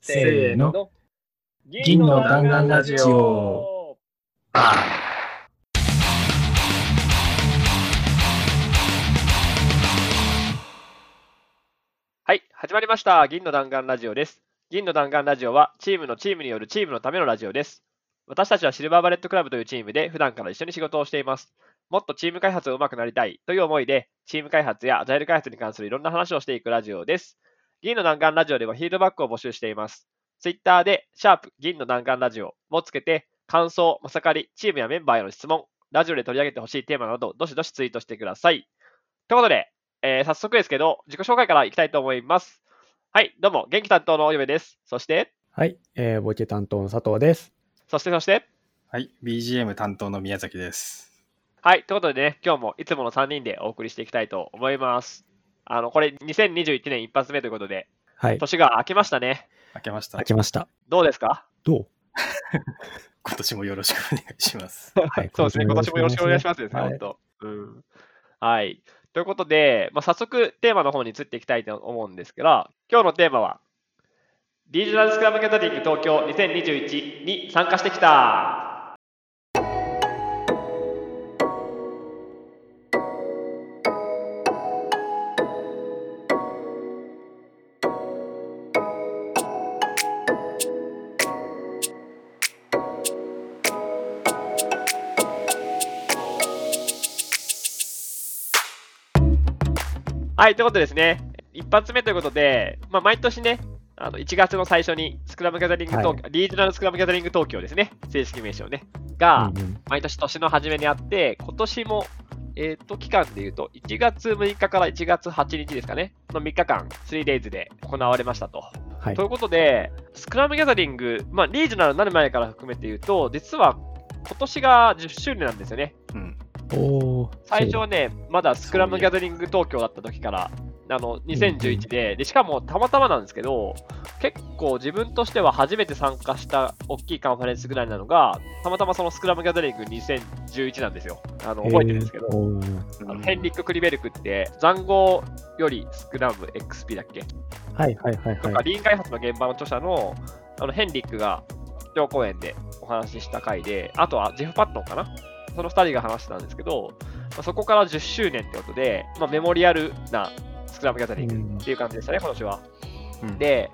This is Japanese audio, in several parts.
せーの。銀の弾丸ラジオ。はい、始まりました。銀の弾丸ラジオです。銀の弾丸ラジオは、チームのチームによるチームのためのラジオです。私たちはシルバーバレットクラブというチームで普段から一緒に仕事をしています。もっとチーム開発を上手くなりたいという思いで、チーム開発やアジャイル開発に関するいろんな話をしていくラジオです。銀の弾丸ラジオではフィードバックを募集しています。ツイッターで、シャープ銀の弾丸ラジオもつけて、感想、まさかり、チームやメンバーへの質問、ラジオで取り上げてほしいテーマなど、どしどしツイートしてください。ということで、えー早速ですけど、自己紹介からいきたいと思います。はい、どうも、元気担当のお嫁です。そして、はい、えー、ボケ担当の佐藤です。そして、そして、はい、BGM 担当の宮崎です。はい、ということでね、今日もいつもの3人でお送りしていきたいと思います。あの、これ、2021年一発目ということで、はい、年が明けましたね。明けました開。けました。どうですか？どう？今年もよろしくお願いします。はい そうですね、今年もよろしくお願いしますですね、はい本当。うん。はい。ということで、まあ、早速テーマの方に移っていきたいと思うんですけど、今日のテーマは、リージョナルスクラムギャザリング東京2021に参加してきた。はい、ということでですね、一発目ということで、まあ、毎年ね、あの1月の最初にスクラムギャザリング東京、リージョナルスクラムギャザリング東京ですね、正式名称ね、が、毎年年の初めにあって、今年も、えっ、と、期間で言うと、1月6日から1月8日ですかね、の3日間、3days で行われましたと。はいということで、スクラムギャザリング、まあ、リージョナルになる前から含めて言うと、実は今年が10周年なんですよね。うん。最初はね、まだスクラムギャザリング東京だった時から、あの2011でで、しかもたまたまなんですけど、結構自分としては初めて参加した大きいカンファレンスぐらいなのが、たまたまそのスクラムギャザリング2011なんですよ。あの覚えてるんですけど、あのヘンリック・クリベルクって、残壕よりスクラム XP だっけ？はいはいはいとか、はい。リーン開発の現場の著者のあのヘンリックが基調講演でお話しした回で、あとはジェフ・パットンかな？その2人が話してたんですけど、まあそこから10周年ってことで、まあ、メモリアルなスクラムギャザリングっていう感じでしたね、今年は。うん、で、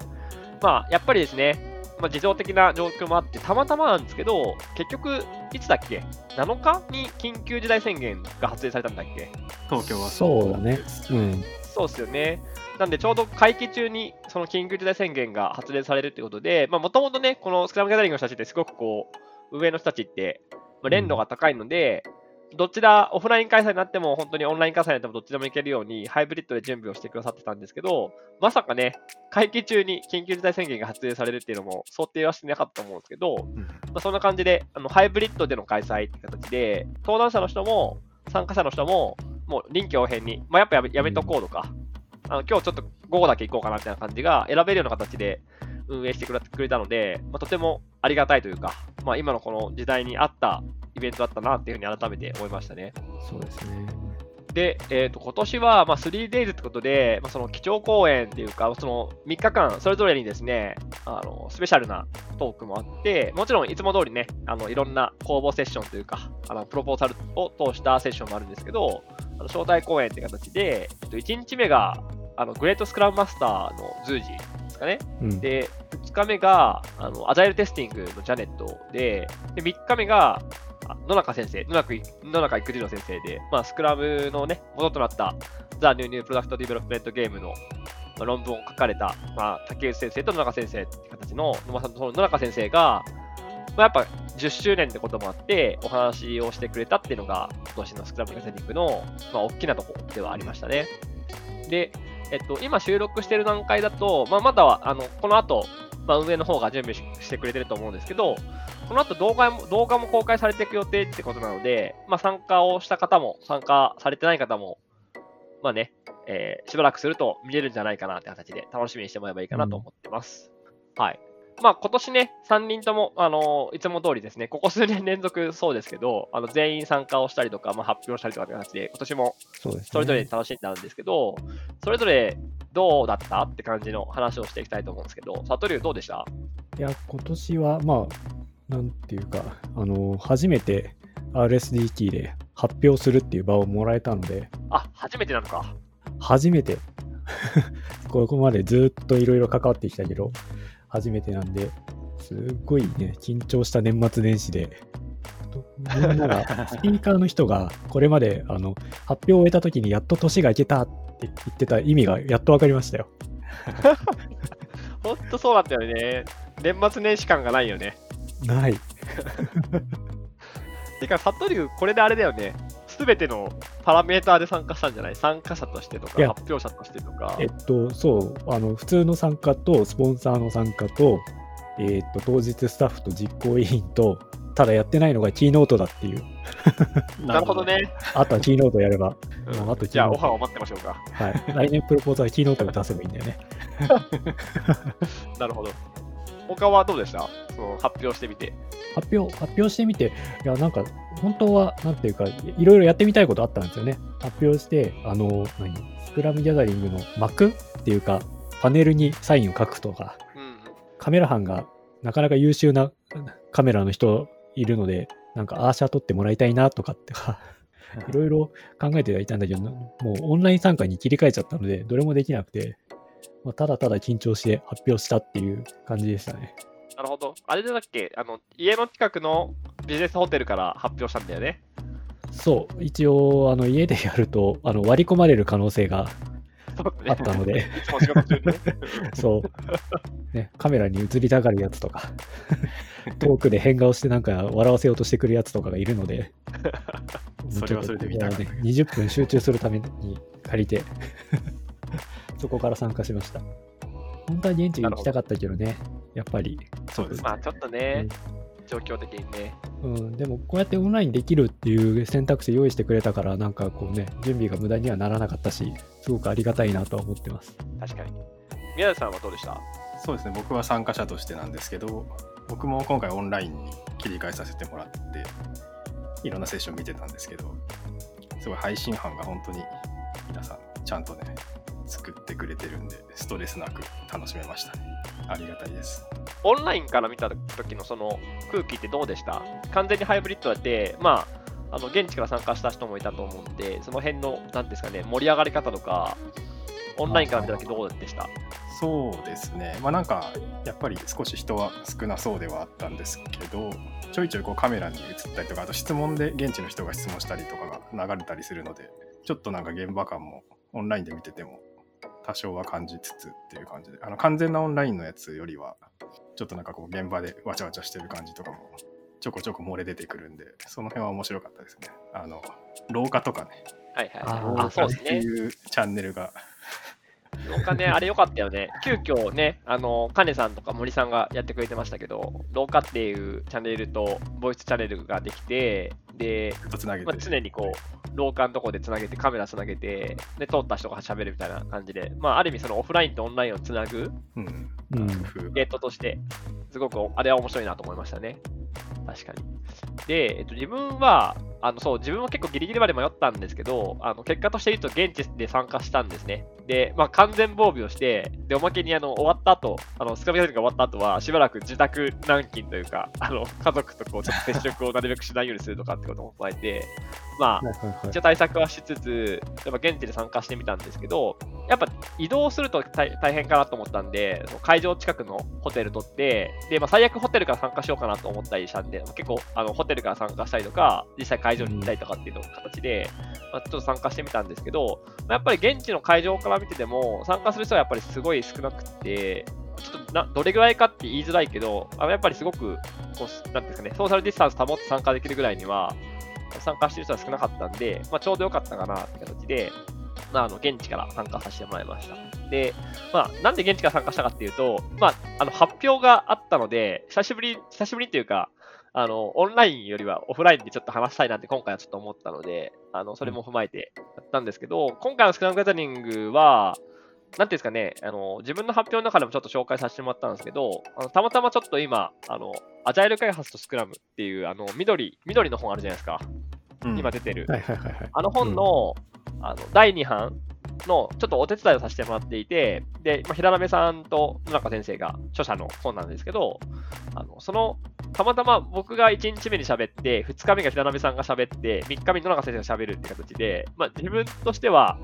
まあ、やっぱりですね、まあ、自動的な状況もあって、たまたまなんですけど、結局、いつだっけ ?7 日に緊急事態宣言が発令されたんだっけ？東京はそうだね。うん。そうですよね。なんで、ちょうど会期中にその緊急事態宣言が発令されるということで、もともとね、このスクラムギャザリングの人たちってすごくこう、上の人たちって、まあ、連度が高いので、どちら、オフライン開催になっても、本当にオンライン開催になってもどっちでも行けるように、ハイブリッドで準備をしてくださってたんですけど、まさかね、会期中に緊急事態宣言が発令されるっていうのも想定はしてなかったと思うんですけど、うん。まあ、そんな感じで、あのハイブリッドでの開催って形で、登壇者の人も参加者の人も、もう臨機応変に、まあ、やっぱやめやめとこうとか、あの今日ちょっと午後だけ行こうかなみたいな感じが選べるような形で運営してくれたので、まあ、とてもありがたいというか、まあ、今のこの時代に合ったイベントだったなっていうふうに改めて思いましたね。そうですね。で、えー、と今年はまあ 3days ってことで、まあ、その基調講演っていうか、その3日間、それぞれにですね、あのスペシャルなトークもあって、もちろんいつも通りね、あのいろんな公募セッションというか、あのプロポーザルを通したセッションもあるんですけど、あの招待講演って形で、えっと、1日目があの Great ScrumMaster のズージですかね。うん。で、2日目が、あの、 Agile Testing のジャネットで、で、3日目が、あ野中先生、野中野中育次郎先生で、まあ、スクラムのね、元となった、 The New New Product Development Game の、まあ論文を書かれた、まあ、竹内先生と野中先生って形の、まあ、その野中先生が、まあ、やっぱ10周年ってこともあって、お話をしてくれたっていうのが、今年のスクラムギャザリングの、まあ、大きなところではありましたね。で、えっと、今収録してる段階だと、まあ、まだは、あの、この後、まあ、運営の方が準備してくれてると思うんですけど、この後動画も動画も公開されていく予定ってことなので、まあ、参加をした方も、参加されてない方も、まあね、えーしばらくすると見れるんじゃないかなって形で楽しみにしてもらえばいいかなと思ってます。はい。まあ今年ね、3人とも、あのいつも通りですね、ここ数年連続そうですけど、あの全員参加をしたりとか、まあ、発表したりとかって形で、今年もそれぞれ楽しんだんですけど、それぞれどうだったって感じの話をしていきたいと思うんですけど、サトリュウどうでした？いや、今年は、まあ、なんていうか、あの、初めて RSDT で発表するっていう場をもらえたので、あ、初めてなのか。初めて、ここまでずっといろいろ関わってきたけど、初めてなんで、すっごいね、緊張した年末年始で、みんなが、スピーカーの人が、これまであの発表を終えた時にやっと年が明けたって言ってた意味がやっと分かりましたよ。ほんとそうなんだよね。年末年始感がないよね。ない。てか、サトリュウ、これであれだよね。すべてのパラメーターで参加したんじゃない？参加者としてとか、発表者としてとかえ。っと、そう、あの、普通の参加と、スポンサーの参加と、えっと、当日スタッフと実行委員と、ただやってないのがキーノートだっていう。なるほどね。あとはキーノートやれば、うんあとじゃあ、オファーを待ってましょうか。はい。来年プロポーズはキーノートで出せばいいんだよね。なるほど。他はどうでした？その発表してみて。発表、発表してみて、いや、なんか、本当は、なんていうか、いろいろやってみたいことあったんですよね。発表して、あの、何スクラムギャザリングの幕っていうか、パネルにサインを書くとか、うん。カメラ班がなかなか優秀なカメラの人いるので、なんかアーシャー撮ってもらいたいなとかってか、いろいろ考えてはいたんだけど、もうオンライン参加に切り替えちゃったので、どれもできなくて、まあ、ただただ緊張して発表したっていう感じでしたね。なるほど。あれだっけ？あの、家の近くのビジネスホテルから発表したんだよね。そう、一応、あの家でやるとあの割り込まれる可能性があったので、そう、ね、カメラに映りたがるやつとか、遠くで変顔してなんか笑わせようとしてくるやつとかがいるので、それはそれで見たね、20分集中するために借りて、そこから参加しました。本当は現地に行きたかったけどね、やっぱり。そうですね。まあ、ちょっとね、状況的にね。うん、でもこうやってオンラインできるっていう選択肢用意してくれたから、なんかこうね、準備が無駄にはならなかったし、すごくありがたいなとは思ってます。確かに。宮田さんはどうでした？そうですね。僕は参加者としてなんですけど、僕も今回オンラインに切り替えさせてもらって、いろんなセッション見てたんですけど、すごい配信班が本当に皆さんちゃんとね、作ってくれてるんで、ストレスなく楽しめましたね。ありがたいです。オンラインから見た時のその空気ってどうでした？完全にハイブリッドだって、まあ、あの現地から参加した人もいたと思うんで、その辺の、なんですかね、盛り上がり方とか、オンラインから見た時どうでした？そうですね。まあなんか、やっぱり少し人は少なそうではあったんですけど、ちょいちょいこうカメラに映ったりとか、あと質問で現地の人が質問したりとかが流れたりするので、ちょっとなんか現場感もオンラインで見てても多少は感じつつっていう感じで、あの完全なオンラインのやつよりは、ちょっとなんかこう現場でわちゃわちゃしてる感じとかもちょこちょこ漏れ出てくるんで、その辺は面白かったですね。あの、廊下とかね、はいはいあはい。ーあ、そうですね。っていうチャンネルが、廊下ね、あれ良かったよね。急遽ね、あの、カネさんとか森さんがやってくれてましたけど、廊下っていうチャンネルとボイスチャンネルができて、で、ずっとつなげて、まあ、常にこう、廊下のとこでつなげて、カメラつなげて、で、通った人が喋るみたいな感じで、まあ、ある意味そのオフラインとオンラインをつなぐうん、ゲートとして、すごくあれは面白いなと思いましたね。確かに。で、えっと、自分は、あの、そう、自分は結構ギリギリまで迷ったんですけど、あの、結果として言うと現地で参加したんですね。で、まあ、完全防備をして、で、おまけに、あの、終わった後、あの、スクラムギャザリングが終わった後は、しばらく自宅軟禁というか、あの、家族とこう、ちょっと接触をなるべくしないようにするとかってことも加えて、まあ、一応対策はしつつ、やっぱ現地で参加してみたんですけど、やっぱ移動すると大大変かなと思ったんで、その会場近くのホテル取って、で、まあ、最悪ホテルから参加しようかなと思ったりしたんで、結構あのホテルから参加したりとか、実際会場に行ったりとかっていうの形で、まあ、ちょっと参加してみたんですけど、まあやっぱり現地の会場から見てても、参加する人はやっぱりすごい少なくて、ちょっとなどれぐらいかって言いづらいけど、あやっぱりすごくこう、なんですかね、ソーシャルディスタンス保って参加できるぐらいには、参加してる人は少なかったんで、まあ、ちょうどよかったかなって形で、まあ、あの現地から参加させてもらいました。で、まあ、なんで現地から参加したかっていうと、まあ、あの発表があったので、久しぶり、久しぶりっていうか、あの、オンラインよりはオフラインでちょっと話したいなって今回はちょっと思ったので、あの、それも踏まえてやったんですけど、今回のスクラムギャザリングは、なんていうんですかね、あの、自分の発表の中でもちょっと紹介させてもらったんですけど、あのたまたまちょっと今、あの、アジャイル開発とスクラムっていう、あの、緑、緑の本あるじゃないですか。うん今出てる。あの本の,、あの第2版のちょっとお手伝いをさせてもらっていて、で、まあ、平鍋さんと野中先生が著者の本なんですけど、あのその、たまたま僕が1日目に喋って、2日目が平鍋さんが喋って、3日目に野中先生が喋るって形で、まあ、自分としては、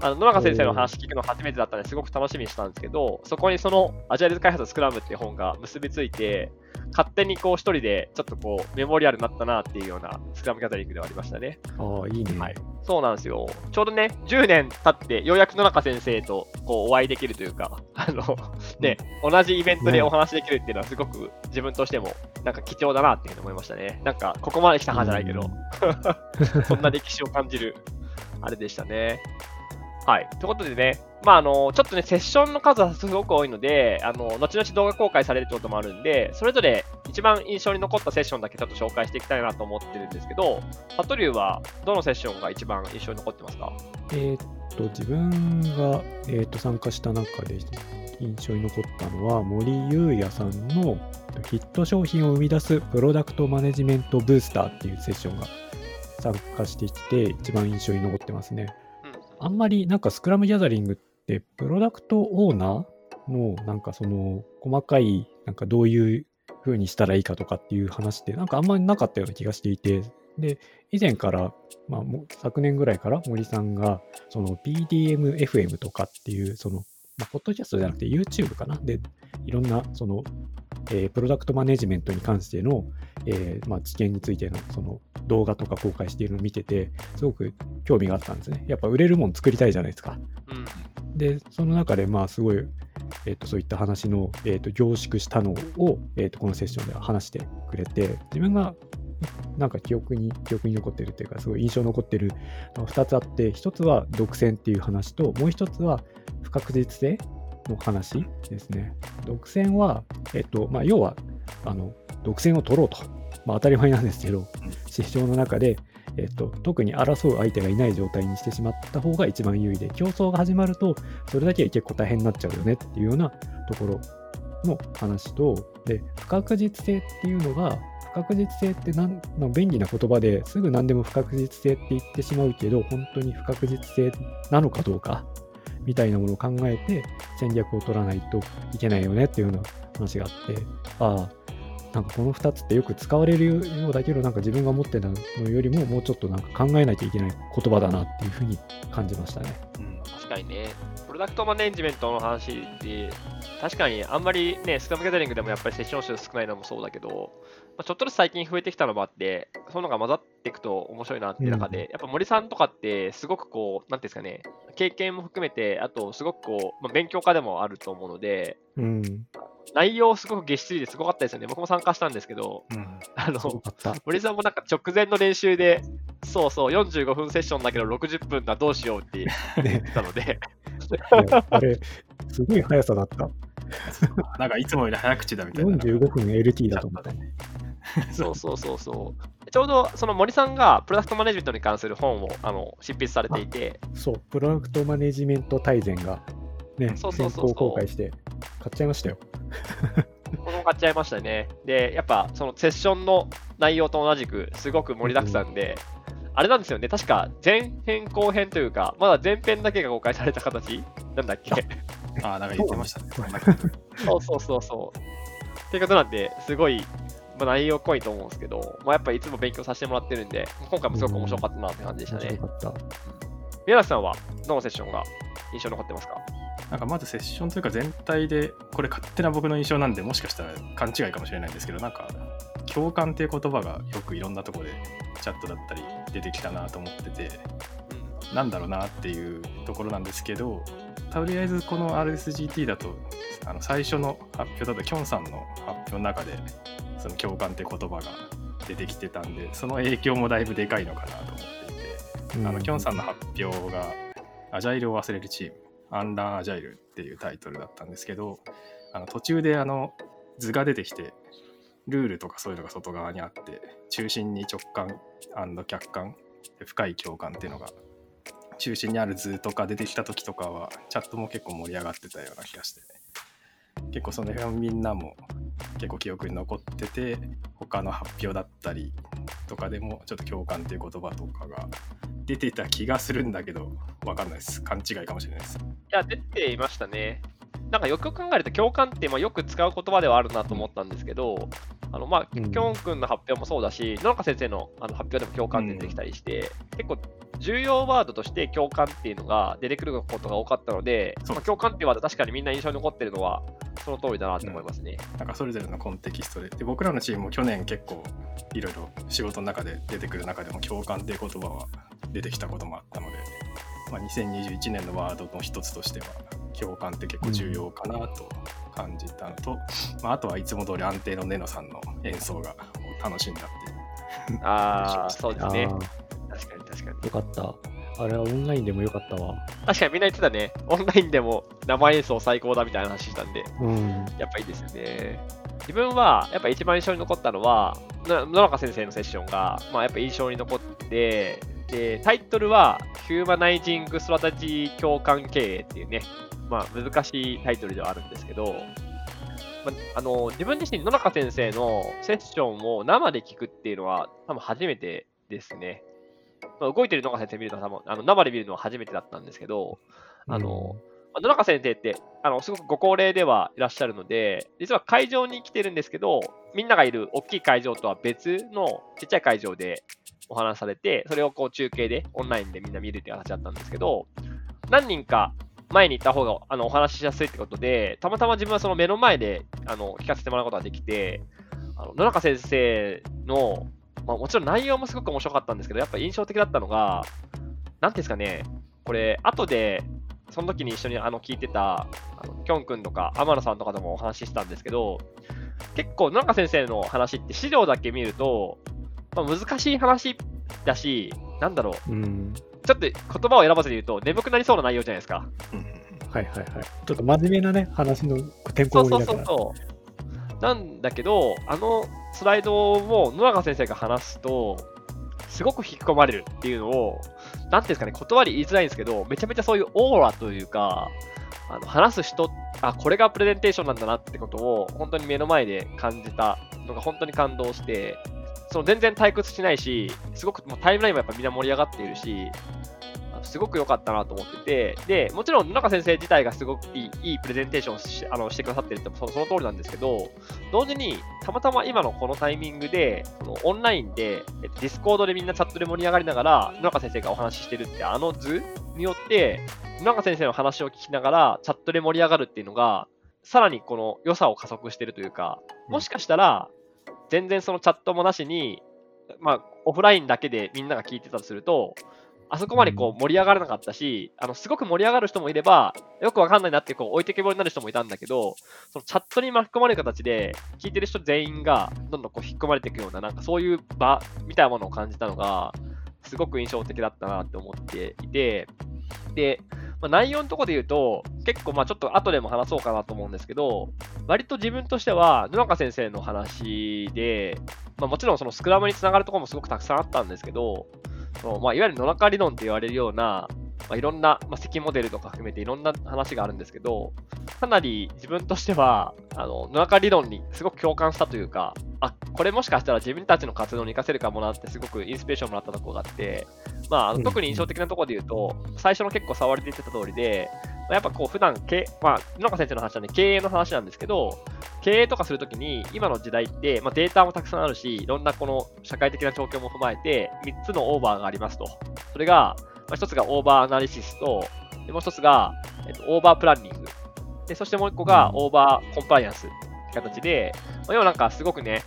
あの野中先生の話聞くの初めてだったのですごく楽しみにしたんですけど、そこにそのアジャイル開発スクラムっていう本が結びついて、勝手にこう一人でちょっとこうメモリアルになったなっていうようなスクラムギャザリングではありましたね。ああ、いいね。はいそうなんですよ。ちょうどね、10年経って、ようやく野中先生とこうお会いできるというか、あの、ね、同じイベントでお話できるっていうのは、すごく自分としても、なんか貴重だなっていうふうに思いましたね。なんか、ここまで来たはじゃないけど、そんな歴史を感じる、あれでしたね。はい。ということでね、まあ、あの、ちょっとね、セッションの数はすごく多いので、あの、後々動画公開されるってこともあるんで、それぞれ一番印象に残ったセッションだけちょっと紹介していきたいなと思ってるんですけど、パトリューはどのセッションが一番印象に残ってますか？えーっと、自分が、えーっと参加した中で印象に残ったのは、森優也さんのヒット商品を生み出すプロダクトマネジメントブースターっていうセッションが参加してきて、一番印象に残ってますね。あんまりなんかスクラムギャザリングって、プロダクトオーナーのなんかその細かい、なんかどういう風にしたらいいかとかっていう話ってなんかあんまりなかったような気がしていて、で、以前から、まあ、昨年ぐらいから森さんが、その PDMFM とかっていう、その、まあ、ポッドキャストじゃなくて YouTube かな？で、いろんな、その、えープロダクトマネジメントに関しての、えーまあ、知見についての、その、動画とか公開しているのを見てて、すごく興味があったんですね。やっぱ売れるもん作りたいじゃないですか。うん。で、その中で、まあ、すごい、えっとそういった話の、えっと凝縮したのを、えっとこのセッションでは話してくれて、自分がなんか記憶に、記憶に残ってるっていうか、すごい印象残ってる2つあって、1つは独占っていう話と、もう1つは不確実性の話ですね。独占は、えっと、まあ、要は、あの、独占を取ろうと。まあ、当たり前なんですけど、市場の中で、えっと、特に争う相手がいない状態にしてしまった方が一番優位で、競争が始まると、それだけ結構大変になっちゃうよねっていうようなところの話と、で、不確実性っていうのが、確実性ってなんの便利な言葉ですぐ何でも不確実性って言ってしまうけど、本当に不確実性なのかどうかみたいなものを考えて戦略を取らないといけないよねっていうような話があって、ああ、なんかこの2つってよく使われるようだけど、なんか自分が持ってたのよりももうちょっとなんか考えなきゃいけない言葉だなっていうふうに感じましたね。うん確かにね、プロダクトマネジメントの話で、確かにあんまりね、スクラムギャザリングでもやっぱりセッション数少ないのもそうだけど、まあ、ちょっとずつ最近増えてきたのもあって、そういうのが混ざっていくと面白いなっていう中で、やっぱ森さんとかってすごくこう、なんていうんですかね、経験も含めて、あとすごくこう、まあ、勉強家でもあると思うので、うん、内容すごくげっしりですごかったですよね。僕も参加したんですけど、うんあの、すごかった。森さんもなんか直前の練習で、そうそう、45分セッションだけど60分だどうしようって言ってたので、あれ、すごい速さだった。なんかいつもより早口だみたいな。45分 LT だと思ったね。そうそうそうそう。ちょうどその森さんがプロダクトマネジメントに関する本をあの執筆されていて、そう、プロダクトマネジメント大全がね、そうそうそう公開して買っちゃいましたよ。この買っちゃいましたね。で、やっぱそのセッションの内容と同じくすごく盛りだくさんで、あれなんですよね、確か前編後編というか、まだ前編だけが公開された形？なんだっけ？ああ、なんか言ってましたね。そう そうそうそう。っていうことなんで、すごい、まあ、内容濃いと思うんですけど、まあ、やっぱりいつも勉強させてもらってるんで、今回もすごく面白かったなって感じでしたね。宮崎さんはどのセッションが印象に残ってますか？なんかまずセッションというか全体で、これ勝手な僕の印象なんで、もしかしたら勘違いかもしれないんですけど、なんか共感っていう言葉がよくいろんなところでチャットだったり出てきたなと思ってて、なんだろうなっていうところなんですけど、とりあえずこの RSGT だと、あの最初の発表だと、きょんさんの発表の中で、その共感って言葉が出てきてたんで、その影響もだいぶでかいのかなと思っていて、あのきょんさんの発表が「アジャイルを忘れるチーム」「アンランアジャイル」っていうタイトルだったんですけどあの途中であの図が出てきてルールとかそういうのが外側にあって中心に直感客観で深い共感っていうのが中心にある図とか出てきた時とかはチャットも結構盛り上がってたような気がして結構その辺はみんなも結構記憶に残ってて他の発表だったりとかでもちょっと共感っていう言葉とかが出てた気がするんだけど、わかんないです。勘違いかもしれないです。いや、出ていましたね。なんかよく考えると、共感ってまあよく使う言葉ではあるなと思ったんですけど、あのまあ、うんきょん君の発表もそうだし、野中先生のあの発表でも共感出てきたりして、結構重要ワードとして共感っていうのが出てくることが多かったので、まあ、共感っていうワード確かにみんな印象に残ってるのはその通りだなと思いますね。なんかそれぞれのコンテキストで。で僕らのチームも去年結構いろいろ仕事の中で出てくる中でも共感っていう言葉は出てきたこともあったので、まあ、2021年のワードの一つとしては共感って結構重要かなと感じたのと、まあ、あとはいつも通り安定のネノさんの演奏が楽しんだっていう。ああ、そうですね確かに。よかった。あれはオンラインでもよかったわ。確かにみんな言ってたね。オンラインでも生演奏最高だみたいな話したんで。うん。やっぱいいですよね。自分は、やっぱ一番印象に残ったのは、な野中先生のセッションが、まあ、やっぱ印象に残って、で、タイトルは、ヒューマナイジング・ストラテジー共感経営っていうね、まあ、難しいタイトルではあるんですけど、まあ、あの自分自身、野中先生のセッションを生で聞くっていうのは、多分初めてですね。まあ、動いてる野中先生見るのは多分あの生で見るのは初めてだったんですけど、あの、まあ野中先生って、あの、すごくご高齢ではいらっしゃるので、実は会場に来てるんですけど、みんながいる大きい会場とは別のちっちゃい会場でお話しされて、それをこう中継で、オンラインでみんな見るっていう形だったんですけど、何人か前に行った方があのお話ししやすいってことで、たまたま自分はその目の前であの聞かせてもらうことができて、あの野中先生の、まあ、もちろん内容もすごく面白かったんですけど、やっぱ印象的だったのが、なんていうんですかね、これ、後で、その時に一緒にあの聞いてた、あのきょんくんとか天野さんとかともお話ししたんですけど、結構野中先生の話って資料だけ見ると、まあ、難しい話だし、なんだろう、うん。ちょっと言葉を選ばずに言うと、眠くなりそうな内容じゃないですか。うんうんはいはいはい。ちょっと真面目なね、話のてんそうそう。そうそう。なんだけど、あのスライドを野中先生が話すと、すごく引き込まれるっていうのを、なんていうんですかね、言葉で言いづらいんですけど、めちゃめちゃそういうオーラというか、あの話す人、あ、これがプレゼンテーションなんだなってことを、本当に目の前で感じたのが本当に感動して、その全然退屈しないし、すごくもうタイムラインもやっぱみんな盛り上がっているし、すごく良かったなと思ってて、で、もちろん野中先生自体がすごくいいいいプレゼンテーションをしあのしてくださってるってそその通りなんですけど、同時にたまたま今のこのタイミングで、そのオンラインで、えっと、 Discord でみんなチャットで盛り上がりながら、野中先生がお話ししてるってあの図によって、野中先生の話を聞きながらチャットで盛り上がるっていうのが、さらにこの良さを加速してるというか、もしかしたら、全然そのチャットもなしに、まあ、オフラインだけでみんなが聞いてたとすると、あそこまでこう盛り上がらなかったし、あのすごく盛り上がる人もいれば、よくわかんないなってこう置いてけぼりになる人もいたんだけど、そのチャットに巻き込まれる形で、聞いてる人全員がどんどんこう引っ込まれていくような、なんかそういう場みたいなものを感じたのが、すごく印象的だったなって思っていて、で、まあ、内容のところで言うと、結構まあちょっと後でも話そうかなと思うんですけど、割と自分としては、野中先生の話で、まあ、もちろんそのスクラムにつながるところもすごくたくさんあったんですけど、そのまあ、いわゆる野中理論って言われるような、まあ、いろんな、まあ、積モデルとか含めていろんな話があるんですけど、かなり自分としては、あの野中理論にすごく共感したというか、あこれもしかしたら自分たちの活動に活かせるかもなってすごくインスピレーションもらったところがあって、まあ、特に印象的なところで言うと、最初の結構触りで言ってた通りで、まあやっぱこう普段け、まあ、野中先生の話なんで経営の話なんですけど、経営とかするときに、今の時代って、まあ、データもたくさんあるし、いろんなこの社会的な状況も踏まえて、3つのオーバーがありますと。それが、まあ、1つが over analysis と、でもう1つが、えっと、 over planning。で、そしてもう1個がオーバーコンプライアンスって形で、まあ、要はなんかすごくね、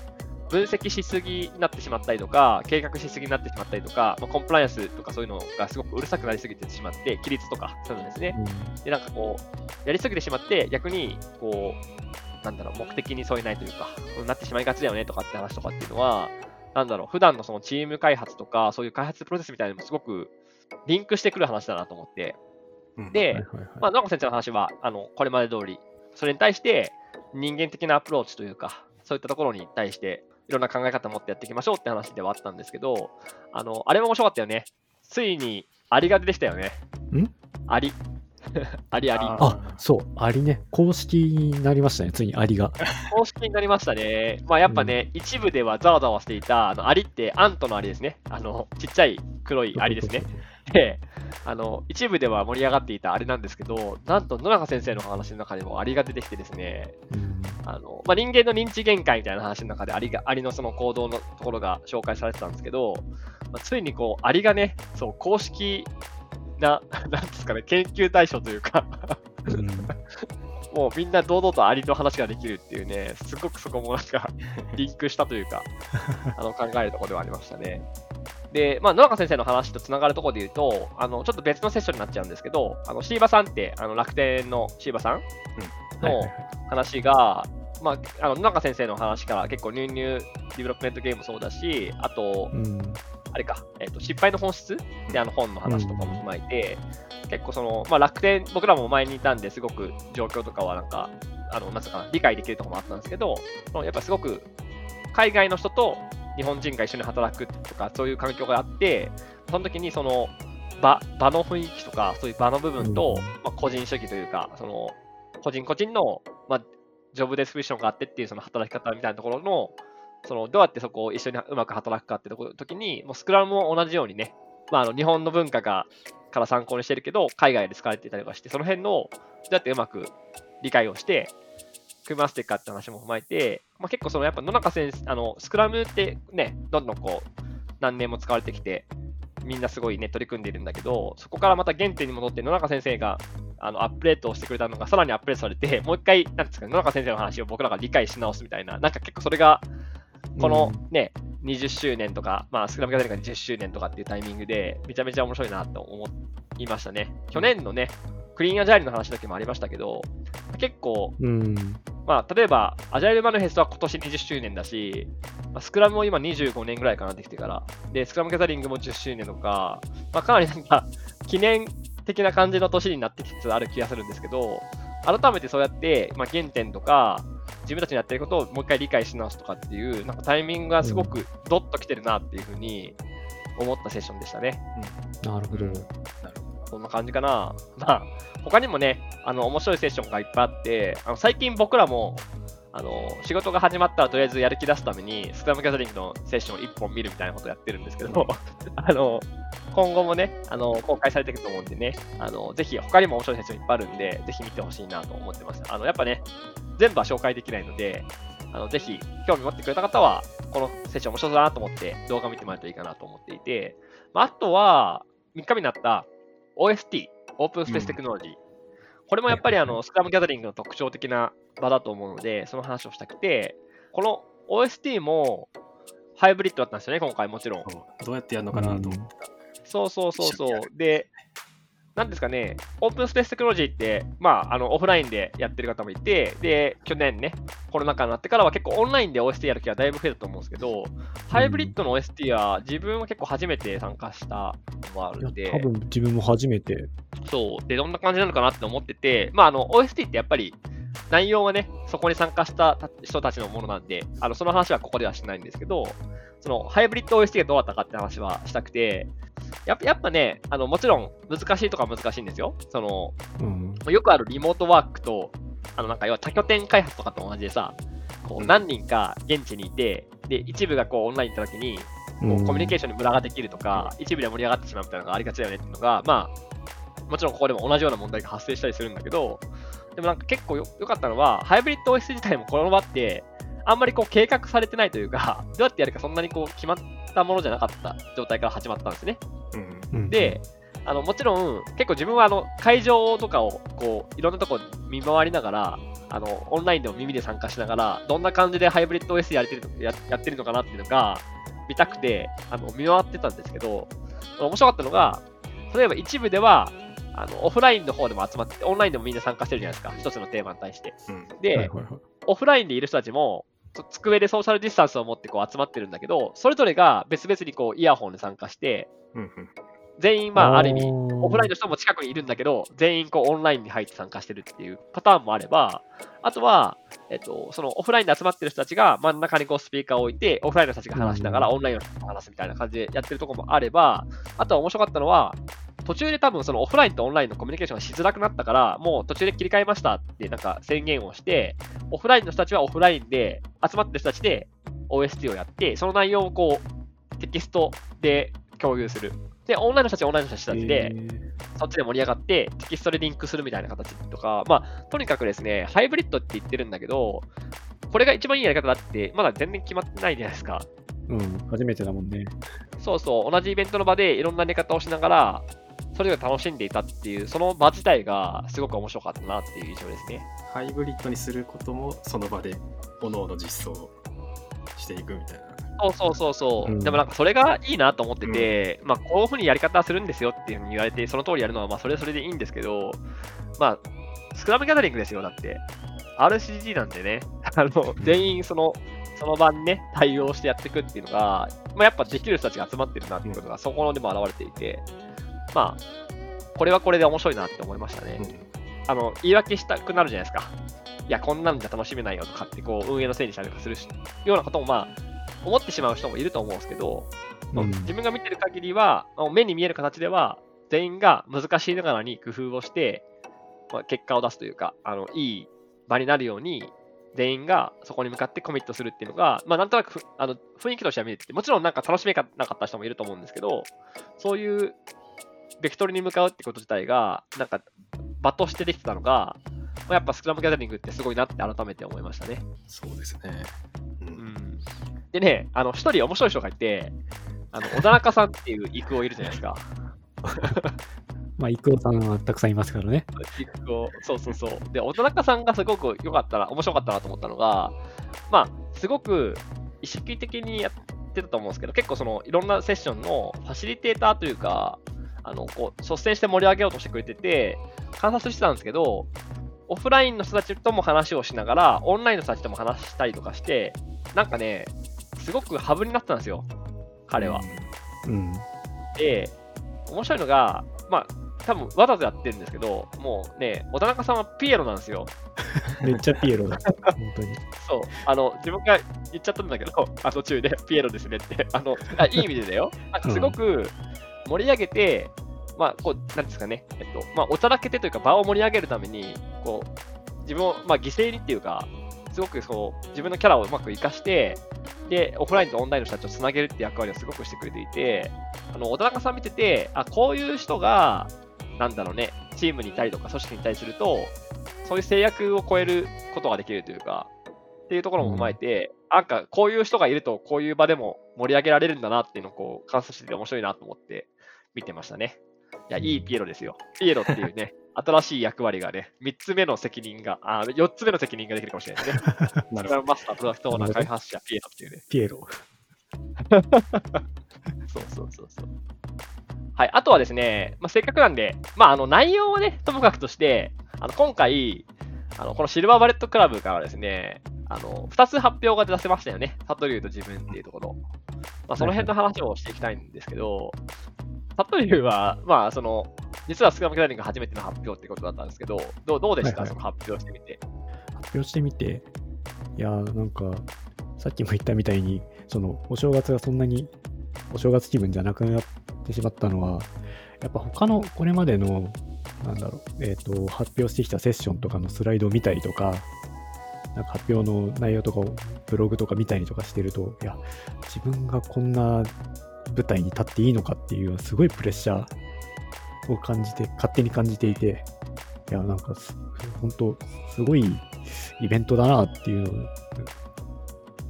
分析しすぎになってしまったりとか、計画しすぎになってしまったりとか、まあ、コンプライアンスとかそういうのがすごくうるさくなりすぎてしまって、規律とかそういうのですね。うん。で、なんかこう、やりすぎてしまって、逆に、こう、なんだろう、目的に添えないというか、なってしまいがちだよねとかって話とかっていうのは、なんだろう、普段のそのチーム開発とか、そういう開発プロセスみたいなのもすごくリンクしてくる話だなと思って、うん。で、まあ、野中先生の話は、あの、これまで通り、それに対して人間的なアプローチというか、そういったところに対して、いろんな考え方を持ってやっていきましょうって話ではあったんですけど、あの、あれも面白かったよね。ついに、アリが出てきたよね。ん？アリ。アリアリ。ああ、そう、アリね。公式になりましたね、ついにアリが。公式になりましたね。まあやっぱね、一部ではざわざわしていた、あのアリってアントのアリですね。あの、ちっちゃい黒いアリですね。で、あの、一部では盛り上がっていたあれなんですけど、なんと野中先生の話の中でもアリが出てきてですね、うんあの、まあ、人間の認知限界みたいな話の中でアリが、アリのその行動のところが紹介されてたんですけど、まあ、ついにこう、アリがね、そう、公式な、なんですかね、研究対象というか、うん もうみんな堂々とアリの話ができるっていうね、すごくそこもなんか、リンクしたというか、あの考えるところではありましたね。で、まあ、野中先生の話とつながるところで言うと、あのちょっと別のセッションになっちゃうんですけど、あのシーバさんって、あの楽天のシーバさんはいの話が、まあ、あの野中先生の話から結構、 New New Development Game もそうだし、あと、うんあれか、えっと失敗の本質であの本の話とかも踏まえて、結構その、まあ、楽天、僕らも前にいたんですごく状況とかはなんか、あのなんかな理解できるところもあったんですけど、やっぱすごく海外の人と日本人が一緒に働くとか、そういう環境があって、その時にその場場の雰囲気とか、そういう場の部分と、うん。まあ、個人主義というか、その個人個人の、まあ、ジョブデスクリプションがあってっていうその働き方みたいなところの、そのどうやってそこを一緒にうまく働くかってところ時に、もうスクラムも同じようにね、まあ、あの日本の文化がから参考にしてるけど、海外で使われていたりとかして、その辺のどうやってうまく理解をして、組み合わせていくかって話も踏まえて、まあ、結構そのやっぱ野中先生、あのスクラムってね、どんどんこう何年も使われてきて、みんなすごいね、取り組んでいるんだけど、そこからまた原点に戻って野中先生があのアップデートをしてくれたのがさらにアップデートされて、もう一回、なんですか、野中先生の話を僕らが理解し直すみたいな、なんか結構それが、このね、20周年とか、まあ、スクラムギャザリングが10周年とかっていうタイミングで、めちゃめちゃ面白いなと思いましたね。去年のね、クリーンアジャイルの話の時もありましたけど、結構、うん。まあ、例えば、アジャイルマヌフェストは今年20周年だし、まあ、スクラムも今25年ぐらいかなってきてから、で、スクラムギャザリングも10周年とか、まあ、かなりなんか、記念的な感じの年になってきつつある気がするんですけど、改めてそうやって、まあ、原点とか、自分たちのやってることをもう一回理解し直すとかっていう、なんかタイミングがすごくドッと来てるなっていうふうに思ったセッションでしたね。なるほど。そんな感じかな。まあ、他にもね、あの、面白いセッションがいっぱいあって、あの最近僕らも、あの、仕事が始まったらとりあえずやる気出すために、スクラムギャザリングのセッションを1本見るみたいなことやってるんですけど、あの、今後もね、あの、公開されていくと思うんでね、あの、ぜひ他にも面白いセッションいっぱいあるんで、ぜひ見てほしいなと思ってます。あの、やっぱね、全部は紹介できないので、あの、ぜひ興味持ってくれた方は、このセッション面白そうだなと思って動画見てもらうといいかなと思っていて、まあ、あとは、3日目になった OST、オープンスペーステクノロジー。これもやっぱりあの、スクラムギャザリングの特徴的な場だと思うので、その話をしたくて、この OST もハイブリッドだったんですよね、今回もちろん。どうやってやるのかなと思ってそうそうそうそう。で、なんですかね、オープンスペーステクノロジーって、まあ、あのオフラインでやってる方もいて、で、去年ね、コロナ禍になってからは結構オンラインで OST やる気がだいぶ増えたと思うんですけど、ハイブリッドの OST は自分は結構初めて参加したのもあるんで、多分自分も初めて。そう。で、どんな感じなのかなって思ってて、まあ、あの、OST ってやっぱり、内容はね、そこに参加した人たちのものなんで、あの、その話はここではしないんですけど、その、ハイブリッド OST がどうだったかって話はしたくて、やっぱやっぱね、あの、もちろん難しいとかは難しいんですよ。その、うん。よくあるリモートワークと、あの、なんか、要は多拠点開発とかと同じでさ、こう、うん何人か現地にいて、で、一部がこう、オンライン行った時に、こうコミュニケーションにムラができるとか、一部で盛り上がってしまうみたいなのがありがちだよねっていうのが、まあ、もちろんここでも同じような問題が発生したりするんだけど、でもなんか結構よ良かったのは、ハイブリッド OS 自体もこの場って、あんまりこう計画されてないというか、どうやってやるかそんなにこう決まったものじゃなかった状態から始まったんですね。うんうんで、あのもちろん結構自分はあの会場とかをこういろんなとこ見回りながら、あのオンラインでも耳で参加しながら、どんな感じでハイブリッド OS やれてるのややってるのかなっていうのが見たくてあの見回ってたんですけど、面白かったのが、例えば一部ではあのオフラインの方でも集まって、オンラインでもみんな参加してるじゃないですか、一つのテーマに対して。うん。で、はいはいはい。オフラインでいる人たちも、つ机でソーシャルディスタンスを持ってこう集まってるんだけど、それぞれが別々にこうイヤホンで参加して、うんうん。全員、まあ、ある意味、ーオフラインの人も近くにいるんだけど、全員こうオンラインに入って参加してるっていうパターンもあれば、あとは、えっと、そのオフラインで集まってる人たちが真ん中にこうスピーカーを置いて、オフラインの人たちが話しながら、うんオンラインの人たちが話すみたいな感じでやってるところもあれば、あとは面白かったのは、途中で多分そのオフラインとオンラインのコミュニケーションがしづらくなったから、もう途中で切り替えましたってなんか宣言をして、オフラインの人たちはオフラインで、集まってる人たちで OST をやって、その内容をこう、テキストで共有する。で、オンラインの人たちはオンラインの人たちで、えーそっちで盛り上がって、テキストでリンクするみたいな形とか、まあ、とにかくですね、ハイブリッドって言ってるんだけど、これが一番いいやり方だって、まだ全然決まってないじゃないですか。うん、初めてだもんね。そうそう、同じイベントの場でいろんな寝方をしながら、それぞれ楽しんでいたっていう、その場自体がすごく面白かったなっていう印象ですね。ハイブリッドにすることもその場で各々実装していくみたいな。そうそうそうそう、うんでもなんかそれがいいなと思ってて、まあこういうふうにやり方するんですよっていうふうに言われて、その通りやるのはまあそれはそれでいいんですけど、まあ、スクラムギャザリングですよ、だって。RCG なんでね、あの全員その、その場にね、対応してやっていくっていうのが、まあ、やっぱできる人たちが集まってるなっていうことが、そこのでも現れていて、まあ、これはこれで面白いなって思いましたね。あの、言い訳したくなるじゃないですか。いや、こんなんじゃ楽しめないよとかって、こう、運営のせいにしたりとかするしようなことも、まあ、思ってしまう人もいると思うんですけど、まあうん自分が見てる限りは、まあ目に見える形では、全員が難しいながらに工夫をして、まあ、結果を出すというか、あの、いい場になるように、全員がそこに向かってコミットするっていうのが、まあ、なんとなくふあの雰囲気としては見えてて、もちろんなんか楽しめなかった人もいると思うんですけど、そういうベクトルに向かうってこと自体が、なんか場としてできてたのが、まあやっぱスクラムギャザリングってすごいなって改めて思いましたね。そうですね。ううんん、でね、あの一人面白い人がいて、あの 小田中さんっていう育夫いるじゃないですか。まあ、イクオさんはたくさんいますからね。育夫そうそうそう。で、小田中さんがすごく良かったな、面白かったなと思ったのが、まあ、すごく意識的にやってたと思うんですけど、結構そのいろんなセッションのファシリテーターというか、あのこう率先して盛り上げようとしてくれてて、観察してたんですけど、オフラインの人たちとも話をしながら、オンラインの人たちとも話したりとかして、なんかね、すごくハブになってたんですよ、彼は。うん。で、面白いのが、まあ、多分わざとやってるんですけど、もうね、小田中さんはピエロなんですよ。めっちゃピエロだ。本当に。そう、あの、自分が言っちゃったんだけど、あ途中でピエロですねって、あの、あいい意味でだよ。なんかすごく盛り上げて、まあ、こう、なんですかね、えっと、まあ、おちゃらけてというか、場を盛り上げるために、こう、自分を、まあ、犠牲にっていうか、すごくそう、自分のキャラをうまく活かして、で、オフラインとオンラインの人たちをつなげるって役割をすごくしてくれていて、あの、小田中さん見てて、あ、こういう人が、なんだろうね、チームにいたりとか組織にいたりすると、そういう制約を超えることができるというか、っていうところも踏まえて、なんかこういう人がいると、こういう場でも盛り上げられるんだなっていうのをこう観察してて面白いなと思って見てましたね。いや、いいピエロですよ。ピエロっていうね、新しい役割がね、3つ目の責任が、あ4つ目の責任ができるかもしれないですね。なるほスクラムマスター、プロダクトオーナー、開発者、ピエロっていうね。ピエロ。そうそうそうそう。はい、あとはですね、まあ、せっかくなんで、まあ、あの内容はね、ともかくとして、あの今回、あのこのシルバーバレットクラブからですね、あの2つ発表が出せましたよね、サトリュウと自分っていうところ。まあ、その辺の話をしていきたいんですけど、サトリュウは、まあ、その、実はスクラムギャザリング初めての発表ってことだったんですけど、どうどうでした、はいはい。その発表してみて。発表してみて、いやーなんか、さっきも言ったみたいに、その、お正月がそんなに、お正月気分じゃなくなってしまったのは、やっぱ他のこれまでの、なんだろう、えっ、と、発表してきたセッションとかのスライドを見たりとか、なんか発表の内容とかをブログとか見たりとかしてると、いや、自分がこんな舞台に立っていいのかっていう、すごいプレッシャーを感じて、勝手に感じていて、いや、なんか、本当すごいイベントだなっていうのを、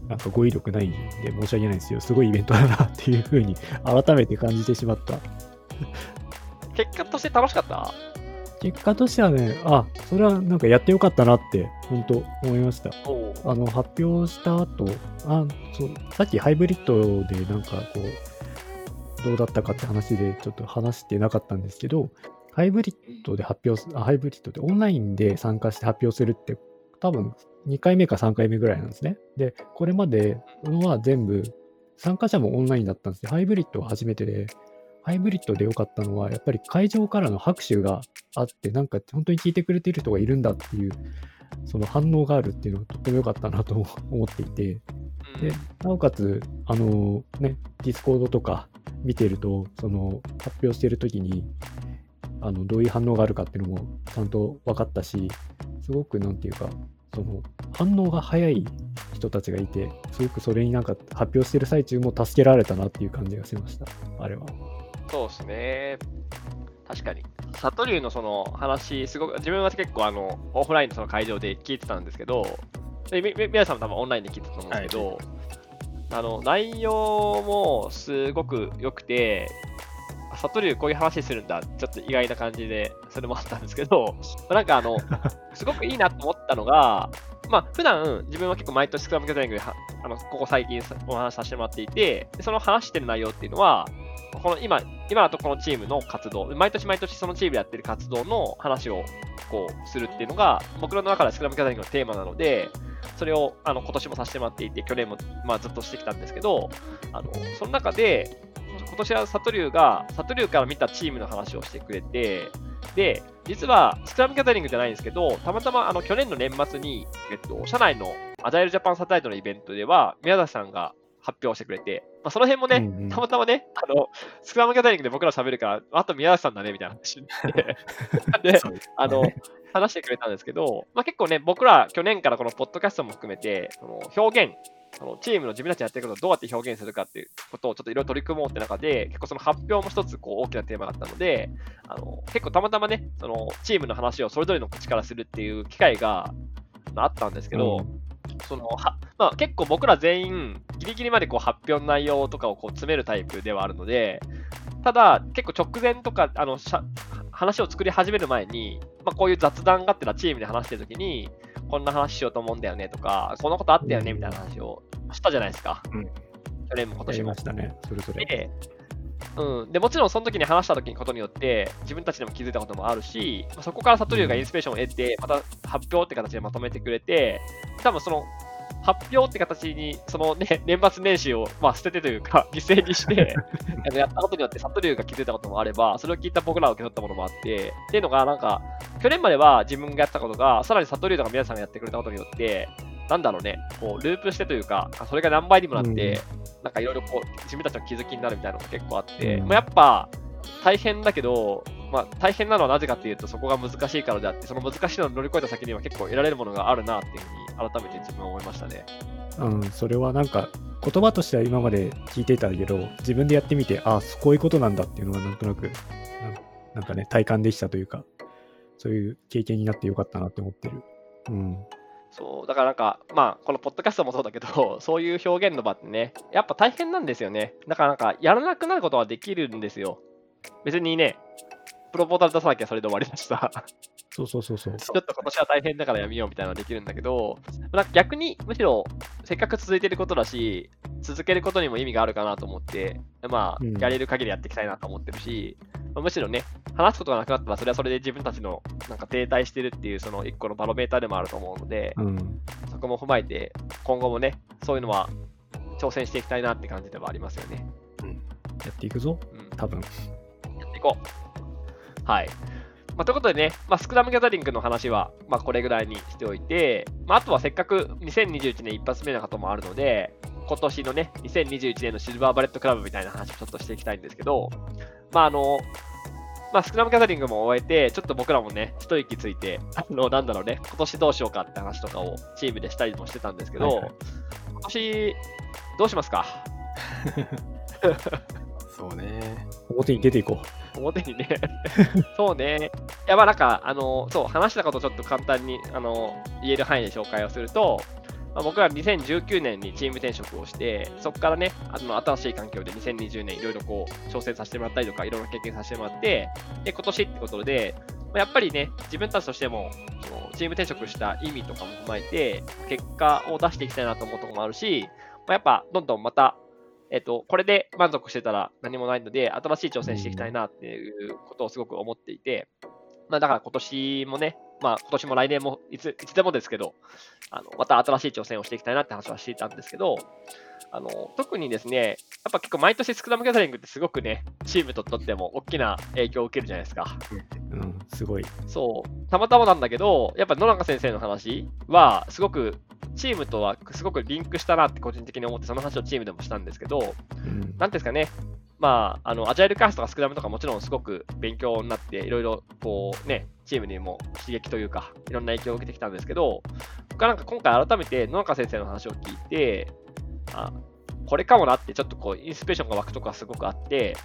なんか語彙力ないんで申し訳ないですよ。すごいイベントだなっていうふうに改めて感じてしまった。結果として楽しかった？結果としてはね、あ、それはなんかやってよかったなって、本当思いました。おあの、発表した後、あ、そう、さっきハイブリッドでなんかこう、どうだったかって話でちょっと話してなかったんですけど、ハイブリッドで発表す、あハイブリッドでオンラインで参加して発表するって、多分2回目か3回目ぐらいなんですね。で、これまでのは全部、参加者もオンラインだったんですよ。ハイブリッドは初めてで、ハイブリッドで良かったのは、やっぱり会場からの拍手があって、なんか本当に聞いてくれている人がいるんだっていう、その反応があるっていうのがとっても良かったなと思っていて、で、なおかつ、あのね、Discord とか見てると、その発表してる時に、あのどういう反応があるかっていうのもちゃんと分かったし、すごくなんていうか、その反応が早い人たちがいて、すごくそれになんか発表してる最中も助けられたなっていう感じがしました、あれは。そうですね。確かに。サトリュウのその話、すごく、自分は結構あの、オフラインのその会場で聞いてたんですけど、でみみ皆さんも多分オンラインで聞いてたと思うんですけど、あの、内容もすごく良くて、あサトリュウこういう話するんだ、ちょっと意外な感じで、それもあったんですけど、なんかあの、すごくいいなと思ったのが、まあ、普段自分は結構毎年スクラムギャザリングではあのここ最近さお話しさせてもらっていて、でその話してる内容っていうのは、この今、今だとこのチームの活動、毎年毎年そのチームやってる活動の話をこうするっていうのが、僕の中でスクラムギャザリングのテーマなので、それをあの今年もさせてもらっていて、去年もまあずっとしてきたんですけど、あのその中で、今年はサトリュウが、サトリュウから見たチームの話をしてくれて、で、実はスクラムギャザリングじゃないんですけど、たまたまあの去年の年末に、えっと、社内のアジャイルジャパンサタイトのイベントでは、宮崎さんが発表してくれて、まあ、その辺もね、うんうん。たまたまね、あの、スクラムギャザリングで僕ら喋るから、あと宮崎さんだね、みたいな話になって、で、あの、話してくれたんですけど、まあ、結構ね、僕ら去年からこのポッドキャストも含めて、その表現、そのチームの自分たちがやってることをどうやって表現するかっていうことをちょっといろいろ取り組もうって中で、結構その発表も一つこう大きなテーマだったので、あの結構たまたまね、そのチームの話をそれぞれの口からするっていう機会があったんですけど、そのはまあ、結構僕ら全員、ギリギリまでこう発表の内容とかをこう詰めるタイプではあるので、ただ、結構直前とかあのしゃ話を作り始める前に、まあ、こういう雑談があってらチームで話してるときに、こんな話しようと思うんだよねとか、こんなことあったよねみたいな話をしたじゃないですか。うん去年も今年もましたね、それぞれ。で、うん、でもちろんその時に話した時にことによって自分たちでも気づいたこともあるし、まあそこからサトリュウがインスピレーションを得て、また発表って形でまとめてくれて、多分その発表って形に、そのね、年末年始を、まあ、捨ててというか、犠牲にして、やったことによって、サトリュウが気づいたこともあれば、それを聞いた僕らを受け取ったものもあって、っていうのが、なんか、去年までは自分がやったことが、さらにサトリュウとか皆さんがやってくれたことによって、なんだろうね、こう、ループしてというか、それが何倍にもなって、なんかいろいろこう、自分たちの気づきになるみたいなのが結構あって、うんまあ、やっぱ、大変だけど、まあ、大変なのはなぜかっていうと、そこが難しいからであって、その難しいのを乗り越えた先には結構得られるものがあるなっていうふうに、改めて自分は思いましたね。うん、それはなんか言葉としては今まで聞いてたけど自分でやってみてあこういうことなんだっていうのがなんとなくなんなんかね体感できたというかそういう経験になってよかったなって思ってる。うん、そう、だからなんか、まあ、このポッドキャストもそうだけど、そういう表現の場ってね、やっぱ大変なんですよね。だからなんか、やらなくなることはできるんですよ。別にね、プロポータル出さなきゃそれで終わりだしさ。そうそうそうそう。ちょっと今年は大変だからやめようみたいなのはできるんだけど、なんか逆にむしろせっかく続いてることだし、続けることにも意味があるかなと思って、まあ、うんやれる限りやっていきたいなと思ってるし、まあむしろね、話すことがなくなったら、それはそれで自分たちのなんか停滞してるっていう、その一個のバロメーターでもあると思うので、うん、そこも踏まえて、今後もね、そういうのは挑戦していきたいなって感じではありますよね。やっていくぞうん、多分。やっていこう。はい。まあ、ということでね、まあ、スクラムギャザリングの話は、まあ、これぐらいにしておいて、まあ、あとはせっかく2021年一発目のこともあるので、今年のね、2021年のシルバーバレットクラブみたいな話をちょっとしていきたいんですけど、まあ、あの、まあ、スクラムギャザリングも終えて、ちょっと僕らもね、一息ついて、あの、なんだろうね、今年どうしようかって話とかをチームでしたりもしてたんですけど、はいはい。今年、どうしますか？そうね。表に出ていこ表にね。そうね。いや、まあなんか、あの、そう、話したことをちょっと簡単に、あの、言える範囲で紹介をすると、まあ、僕は2019年にチーム転職をして、そこからね、あの新しい環境で2020年いろいろこう、挑戦させてもらったりとか、いろんな経験させてもらって、で、今年ってことで、まあやっぱりね、自分たちとしても、そのチーム転職した意味とかも踏まえて、結果を出していきたいなと思うところもあるし、まあ、やっぱ、どんどんまた、えっと、これで満足してたら何もないので、新しい挑戦していきたいなっていうことをすごく思っていて、まあ、だから今年もね、まあ、今年も来年もいついつでもですけど、あのまた新しい挑戦をしていきたいなって話はしていたんですけど、あの特にですね、やっぱ結構毎年スクラムギャザリングってすごくね、チームととっても大きな影響を受けるじゃないですか。う。うん、すごい。そう、たまたまなんだけど、やっぱ野中先生の話は、すごくチームとはすごくリンクしたなって個人的に思って、その話をチームでもしたんですけど、うんなんですかね、まあ、あの、アジャイルカースとかスクラムとかもちろんすごく勉強になって、いろいろこうね、チームにも刺激というか、いろんな影響を受けてきたんですけど、僕はなんか今回改めて野中先生の話を聞いて、あ、これかもなってちょっとこう、インスピレーションが湧くとこがすごくあって、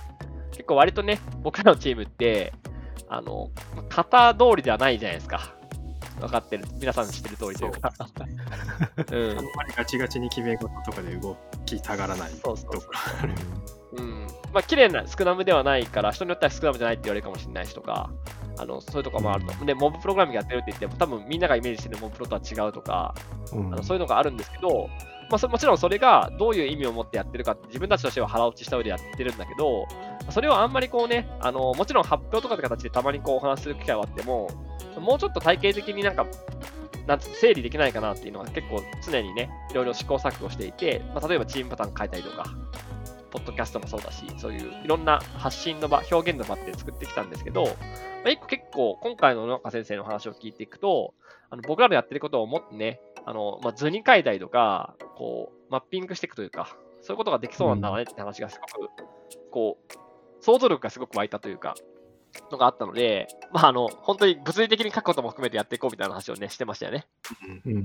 結構割とね、僕らのチームって、あの、型通りではないじゃないですか。分かってる。皆さん知ってる通りというか。ううん、あんまりガチガチに決め事とかで動きたがらないとか。うん。まあ、綺麗なスクラムではないから、人によってはスクラムじゃないって言われるかもしれないしとか、あのそういうところもあると。で、モブプログラミングやってるって言っても、多分みんながイメージしてるモブプロとは違うとか、うん、あのそういうのがあるんですけど、まあ、もちろんそれがどういう意味を持ってやってるかって自分たちとしては腹落ちした上でやってるんだけど、それをあんまりこうね、あのもちろん発表とかって形でたまにこうお話する機会はあっても、もうちょっと体系的になんか、なん整理できないかなっていうのは結構常にね、いろいろ試行錯誤していて、まあ、例えばチームパターン変えたりとか、ポッドキャストもそうだし、そういういろんな発信の場、表現の場って作ってきたんですけど、まあ、一個結構今回の野中先生の話を聞いていくと、あの僕らのやってることをもっとね、あの、まあ、図に書いたりとか、こう、マッピングしていくというか、そういうことができそうなんだねって話がすごく、こう、想像力がすごく湧いたというか、のがあったので、まあ、あの、本当に物理的に書くことも含めてやっていこうみたいな話をね、してましたよね。うん。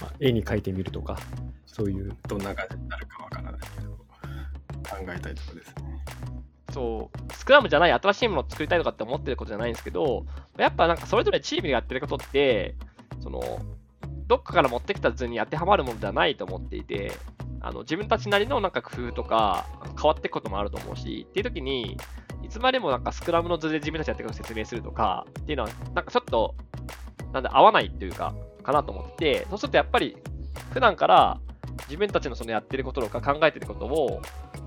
まあ、絵に描いてみるとか、そういう。どんな感じになるかわからないけど、考えたいところですね。そう、スクラムじゃない新しいものを作りたいとかって思ってることじゃないんですけど、やっぱなんかそれぞれチームでやってることって、その、どっかから持ってきた図に当てはまるものではないと思っていて、あの自分たちなりのなんか工夫とか変わっていくこともあると思うし、っていう時に、いつまでもなんかスクラムの図で自分たちやっていくことを説明するとかっていうのは、なんかちょっと、なんで合わないっていうか、かなと思って、そうするとやっぱり、普段から自分たちのそのやってることとか考えてることを、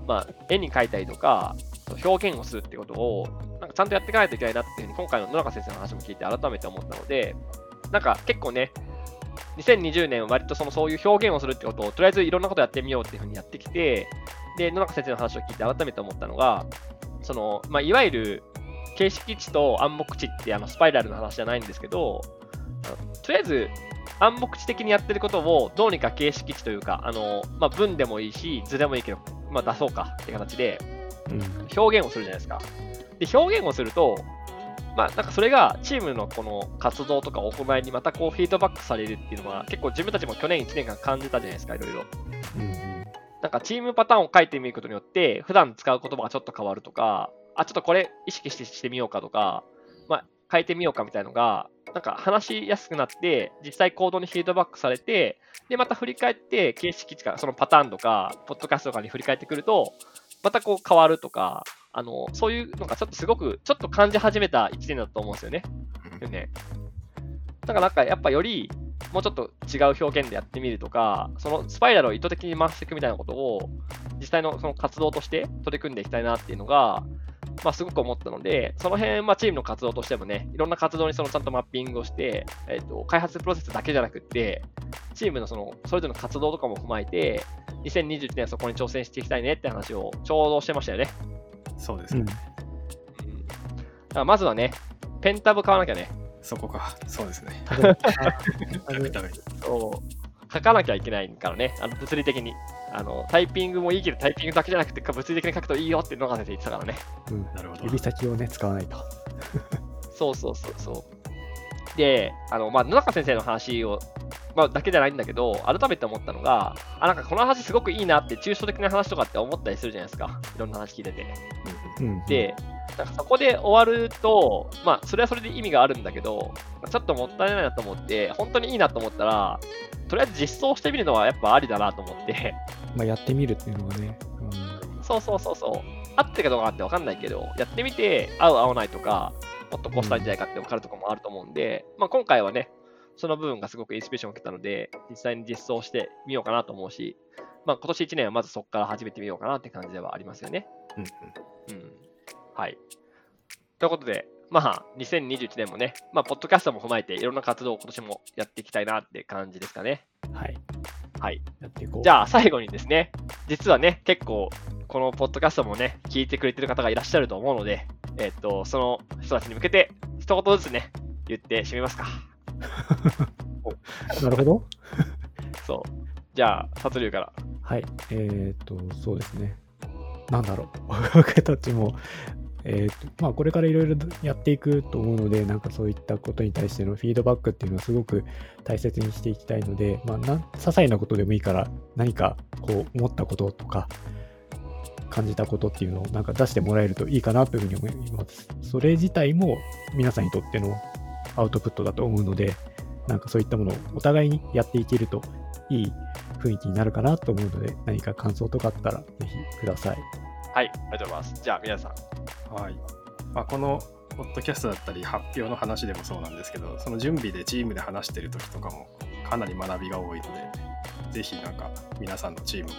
まあ、絵に描いたりとか、表現をするってことを、なんかちゃんとやっていかないといけないなっていうふうに、今回の野中先生の話も聞いて改めて思ったので、なんか結構ね、2020年割とそのそういう表現をするってことをとりあえずいろんなことやってみようっていうふうにやってきて、で、野中先生の話を聞いて改めて思ったのが、その、まあ、いわゆる形式値と暗黙値ってあのスパイラルの話じゃないんですけど、とりあえず暗黙値的にやってることをどうにか形式値というか、あのまあ、文でもいいし、図でもいいけど、まあ、出そうかって形で表現をするじゃないですか。で、表現をすると、まあ、なんかそれがチームのこの活動とか行いにまたこうフィードバックされるっていうのは結構自分たちも去年1年間感じたじゃないですか、いろいろ。うん、なんかチームパターンを書いてみることによって普段使う言葉がちょっと変わるとか、あ、ちょっとこれ意識してしてみようかとか、まあ、変えてみようかみたいなのが、なんか話しやすくなって、実際行動にフィードバックされて、で、また振り返って、形式か、そのパターンとか、ポッドキャストとかに振り返ってくると、またこう変わるとか、あの、そういうのがちょっとすごく、ちょっと感じ始めた1年だと思うんですよね。よね。だからなんかやっぱより、もうちょっと違う表現でやってみるとか、そのスパイラルを意図的に回していくみたいなことを、実際のその活動として取り組んでいきたいなっていうのが、まあ、すごく思ったので、その辺、まあ、チームの活動としてもね、いろんな活動にそのちゃんとマッピングをして、えーと、開発プロセスだけじゃなくて、チームのそのそれぞれの活動とかも踏まえて、2021年そこに挑戦していきたいねって話をちょうどしてましたよね。そうですね。うん、だからまずはね、ペンタブ買わなきゃね。そこか、そうですね。そう 書かなきゃいけないからね、あの物理的に。あのタイピングもいいけど、タイピングだけじゃなくて、物理的に書くといいよって野川先生言ってたからね。うん、なるほど。指先をね、使わないと。そうそうそうそう。で、あの、まあ、野中先生の話を、まあ、だけじゃないんだけど、改めて思ったのが、あ、なんかこの話すごくいいなって、抽象的な話とかって思ったりするじゃないですか。いろんな話聞いてて。うん、で、なんかそこで終わると、まあ、それはそれで意味があるんだけど、ちょっともったいないなと思って、本当にいいなと思ったら、とりあえず実装してみるのはやっぱありだなと思って。まあ、やってみるっていうのはね。うん、そうそうそうそう。合ってるかどうかって分かんないけど、やってみて、合う合わないとか、もっとこうしたいんじゃないかって分かるところもあると思うんで、うん、まあ、今回はね、その部分がすごくインスピレーションを受けたので、実際に実装してみようかなと思うし、まあ、今年1年はまずそこから始めてみようかなって感じではありますよね。うん、うん。うん。はい。ということで、まあ、2021年もね、まあ、ポッドキャストも踏まえて、いろんな活動を今年もやっていきたいなって感じですかね。はい。はい。やっていこう。じゃあ、最後にですね、実はね、結構、このポッドキャストもね、聞いてくれてる方がいらっしゃると思うので、えっ、ー、と、その人たちに向けて、一言ずつね、言って締めますか。なるほど。そう。じゃあ、殺竜から。はい。えっ、ー、と、そうですね。なんだろう、僕たちも、えーとまあ、これからいろいろやっていくと思うので、なんかそういったことに対してのフィードバックっていうのをすごく大切にしていきたいので、まあ、な些細なことでもいいから、何かこう思ったこととか、感じたことっていうのをなんか出してもらえるといいかなというふうに思います。それ自体も皆さんにとってのアウトプットだと思うので、なんかそういったものをお互いにやっていけるといい雰囲気になるかなと思うので、何か感想とかあったらぜひください。はい、ありがとうございます。じゃあ、皆さん。はいまあ、このポッドキャストだったり発表の話でもそうなんですけどその準備でチームで話してる時とかもかなり学びが多いのでぜひなんか皆さんのチームも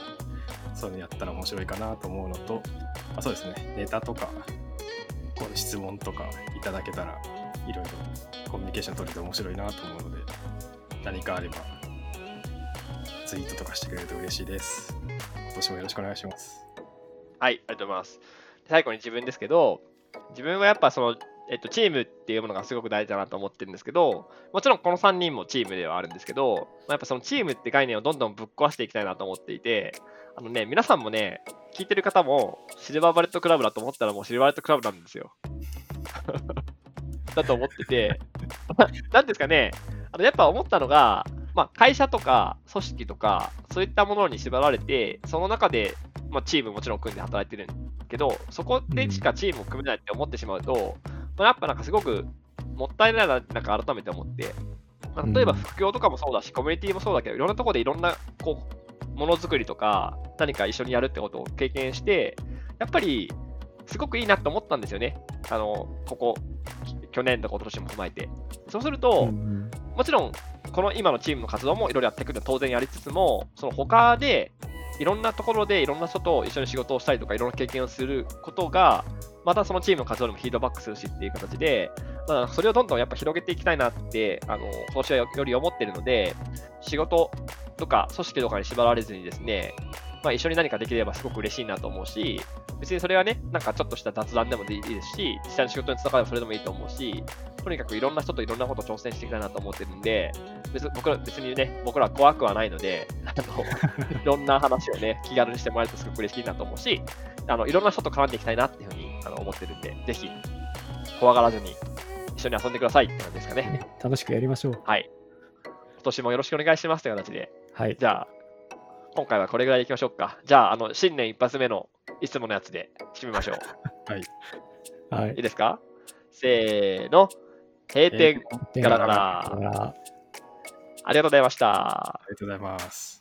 そういうのやったら面白いかなと思うのと、あ、そうですねネタとかこう質問とかいただけたらいろいろコミュニケーション取れて面白いなと思うので何かあればツイートとかしてくれると嬉しいです今年もよろしくお願いしますはい、ありがとうございます。最後に自分ですけど、自分はやっぱその、えっと、チームっていうものがすごく大事だなと思ってるんですけど、もちろんこの3人もチームではあるんですけど、やっぱそのチームって概念をどんどんぶっ壊していきたいなと思っていて、あのね、皆さんもね、聞いてる方もシルバーバレットクラブだと思ったらもうシルバーバレットクラブなんですよ。だと思ってて、なんですかね、あのやっぱ思ったのが、まあ、会社とか組織とか、そういったものに縛られて、その中で、まあ、チームもちろん組んで働いてるんけど、そこでしかチームを組めないって思ってしまうと、まあ、やっぱなんかすごくもったいないな、なんか改めて思って、まあ、例えばうん副業とかもそうだし、コミュニティもそうだけど、いろんなところでいろんなこうものづくりとか、何か一緒にやるってことを経験して、やっぱりすごくいいなと思ったんですよね。あの、ここ、去年とか今年も踏まえて。そうすると、うんもちろん、この今のチームの活動もいろいろやっていくのは当然やりつつも、その他でいろんなところでいろんな人と一緒に仕事をしたりとか、いろんな経験をすることが、またそのチームの活動にもフィードバックするしっていう形で、まあ、それをどんどんやっぱ広げていきたいなって、あの今年はよより思ってるので、仕事とか組織とかに縛られずにですね、まあ、一緒に何かできればすごく嬉しいなと思うし、別にそれはね、なんかちょっとした雑談でもいいですし、実際の仕事につながればそれでもいいと思うし、とにかくいろんな人といろんなことを挑戦していきたいなと思ってるんで、別に僕ら別にね、僕らは怖くはないので、あの いろんな話をね、気軽にしてもらえるとすごく嬉しいなと思うし、あのいろんな人と絡んでいきたいなっていうふうにあの思ってるんで、ぜひ怖がらずに一緒に遊んでくださいって感じですかね。ね楽しくやりましょう。はい。今年もよろしくお願いしますという形で、はい。じゃあ、今回はこれぐらいでいきましょうか。じゃあ、あの新年一発目のいつものやつで締めましょう。はいいい。ですか？せーの。閉店。でガラガラガラありがとうございました。ありがとうございます